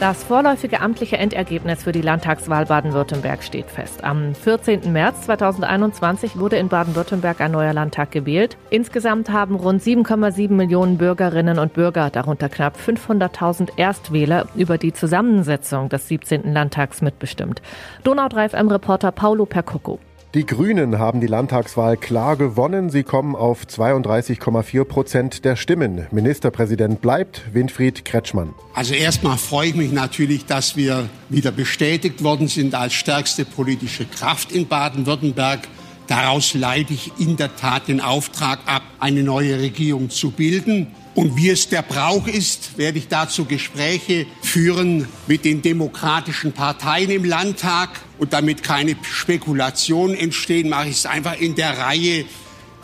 Das vorläufige amtliche Endergebnis für die Landtagswahl Baden-Württemberg steht fest. Am 14. März 2021 wurde in Baden-Württemberg ein neuer Landtag gewählt. Insgesamt haben rund 7,7 Millionen Bürgerinnen und Bürger, darunter knapp 500.000 Erstwähler, über die Zusammensetzung des 17. Landtags mitbestimmt. Donau 3 FM-Reporter Paulo Percocco. Die Grünen haben die Landtagswahl klar gewonnen. Sie kommen auf 32,4 Prozent der Stimmen. Ministerpräsident bleibt Winfried Kretschmann. Also erstmal freue ich mich natürlich, dass wir wieder bestätigt worden sind als stärkste politische Kraft in Baden-Württemberg. Daraus leite ich in der Tat den Auftrag ab, eine neue Regierung zu bilden. Und wie es der Brauch ist, werde ich dazu Gespräche führen mit den demokratischen Parteien im Landtag. Und damit keine Spekulationen entstehen, mache ich es einfach in der Reihe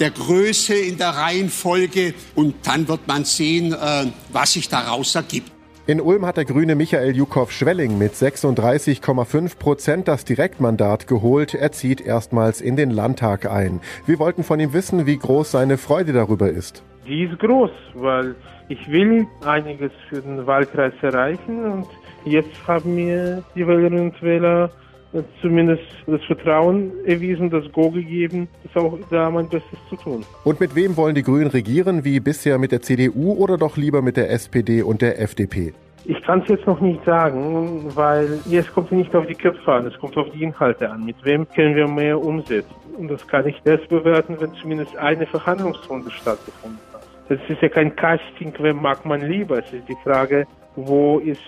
der Größe, in der Reihenfolge. Und dann wird man sehen, äh, was sich daraus ergibt. In Ulm hat der Grüne Michael Jukow-Schwelling mit 36,5 Prozent das Direktmandat geholt. Er zieht erstmals in den Landtag ein. Wir wollten von ihm wissen, wie groß seine Freude darüber ist. Die ist groß, weil ich will einiges für den Wahlkreis erreichen und jetzt haben mir die Wählerinnen und Wähler zumindest das Vertrauen erwiesen, das Go gegeben, ist auch da mein Bestes zu tun. Und mit wem wollen die Grünen regieren? Wie bisher mit der CDU oder doch lieber mit der SPD und der FDP? Ich kann es jetzt noch nicht sagen, weil es kommt nicht auf die Köpfe an, es kommt auf die Inhalte an. Mit wem können wir mehr umsetzen? Und das kann ich erst bewerten, wenn zumindest eine Verhandlungsrunde stattgefunden hat. Das ist ja kein Casting, wer mag man lieber. Es ist die Frage, wo ist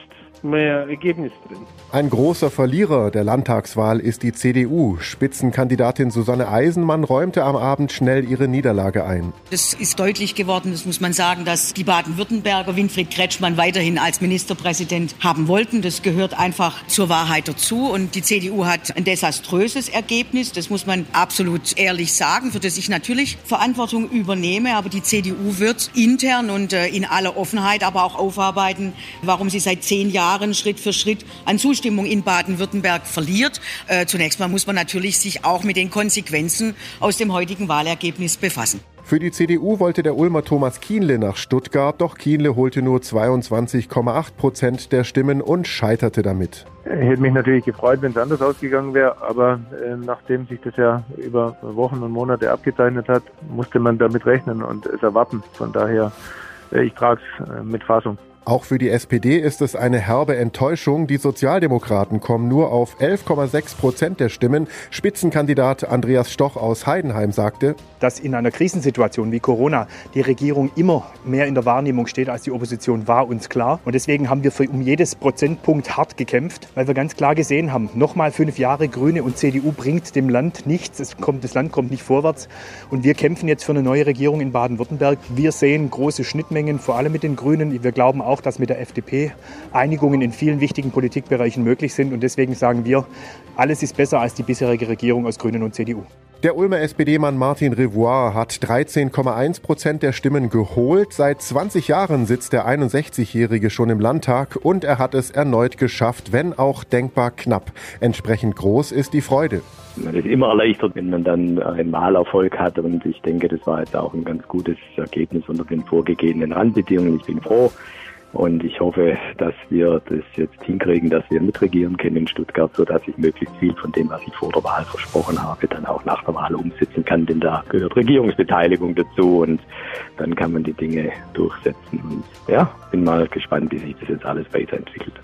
mehr Ergebnis drin. Ein großer Verlierer der Landtagswahl ist die CDU. Spitzenkandidatin Susanne Eisenmann räumte am Abend schnell ihre Niederlage ein. Es ist deutlich geworden, das muss man sagen, dass die Baden-Württemberger Winfried Kretschmann weiterhin als Ministerpräsident haben wollten. Das gehört einfach zur Wahrheit dazu. Und die CDU hat ein desaströses Ergebnis. Das muss man absolut ehrlich sagen, für das ich natürlich Verantwortung übernehme. Aber die CDU wird intern und äh, in aller Offenheit aber auch aufarbeiten, warum sie seit zehn Jahren Schritt für Schritt an Zustimmung in Baden-Württemberg verliert. Äh, zunächst mal muss man natürlich sich auch mit den Konsequenzen aus dem heutigen Wahlergebnis befassen. Für die CDU wollte der Ulmer Thomas Kienle nach Stuttgart, doch Kienle holte nur 22,8 Prozent der Stimmen und scheiterte damit. Ich hätte mich natürlich gefreut, wenn es anders ausgegangen wäre, aber äh, nachdem sich das ja über Wochen und Monate abgezeichnet hat, musste man damit rechnen und es erwarten. Von daher, äh, ich trage es äh, mit Fassung. Auch für die SPD ist es eine herbe Enttäuschung. Die Sozialdemokraten kommen nur auf 11,6 Prozent der Stimmen. Spitzenkandidat Andreas Stoch aus Heidenheim sagte, dass in einer Krisensituation wie Corona die Regierung immer mehr in der Wahrnehmung steht als die Opposition, war uns klar. Und deswegen haben wir für um jedes Prozentpunkt hart gekämpft, weil wir ganz klar gesehen haben, nochmal fünf Jahre Grüne und CDU bringt dem Land nichts. Es kommt, das Land kommt nicht vorwärts. Und wir kämpfen jetzt für eine neue Regierung in Baden-Württemberg. Wir sehen große Schnittmengen, vor allem mit den Grünen. Wir glauben auch, auch, dass mit der FDP Einigungen in vielen wichtigen Politikbereichen möglich sind. Und deswegen sagen wir, alles ist besser als die bisherige Regierung aus Grünen und CDU. Der Ulmer SPD-Mann Martin Revoir hat 13,1 Prozent der Stimmen geholt. Seit 20 Jahren sitzt der 61-Jährige schon im Landtag und er hat es erneut geschafft, wenn auch denkbar knapp. Entsprechend groß ist die Freude. Man ist immer erleichtert, wenn man dann einen Wahlerfolg hat und ich denke, das war jetzt auch ein ganz gutes Ergebnis unter den vorgegebenen Randbedingungen. Ich bin froh, und ich hoffe, dass wir das jetzt hinkriegen, dass wir mitregieren können in Stuttgart, sodass ich möglichst viel von dem, was ich vor der Wahl versprochen habe, dann auch nach der Wahl umsetzen kann. Denn da gehört Regierungsbeteiligung dazu und dann kann man die Dinge durchsetzen. Und ja, bin mal gespannt, wie sich das jetzt alles weiterentwickelt.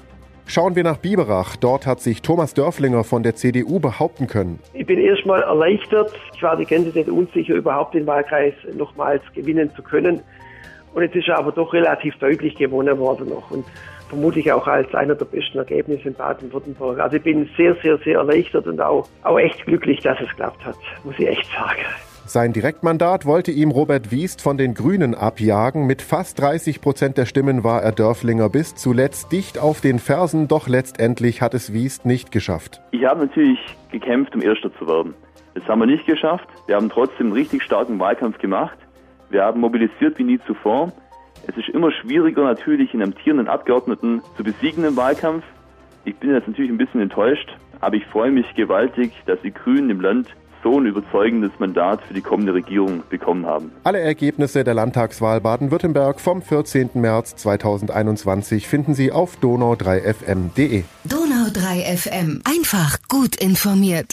Schauen wir nach Biberach. Dort hat sich Thomas Dörflinger von der CDU behaupten können. Ich bin erstmal erleichtert. Ich war die ganze Zeit unsicher, überhaupt den Wahlkreis nochmals gewinnen zu können. Und jetzt ist er aber doch relativ deutlich gewonnen worden noch und vermutlich auch als einer der besten Ergebnisse in Baden-Württemberg. Also ich bin sehr, sehr, sehr erleichtert und auch, auch echt glücklich, dass es klappt hat, muss ich echt sagen. Sein Direktmandat wollte ihm Robert Wiest von den Grünen abjagen. Mit fast 30 Prozent der Stimmen war er Dörflinger bis zuletzt dicht auf den Fersen, doch letztendlich hat es Wiest nicht geschafft. Ich habe natürlich gekämpft, um Erster zu werden. Das haben wir nicht geschafft. Wir haben trotzdem einen richtig starken Wahlkampf gemacht. Wir haben mobilisiert wie nie zuvor. Es ist immer schwieriger, natürlich einen amtierenden Abgeordneten zu besiegen im Wahlkampf. Ich bin jetzt natürlich ein bisschen enttäuscht, aber ich freue mich gewaltig, dass die Grünen im Land so ein überzeugendes Mandat für die kommende Regierung bekommen haben. Alle Ergebnisse der Landtagswahl Baden-Württemberg vom 14. März 2021 finden Sie auf donau3fm.de. Donau3fm. Einfach gut informiert.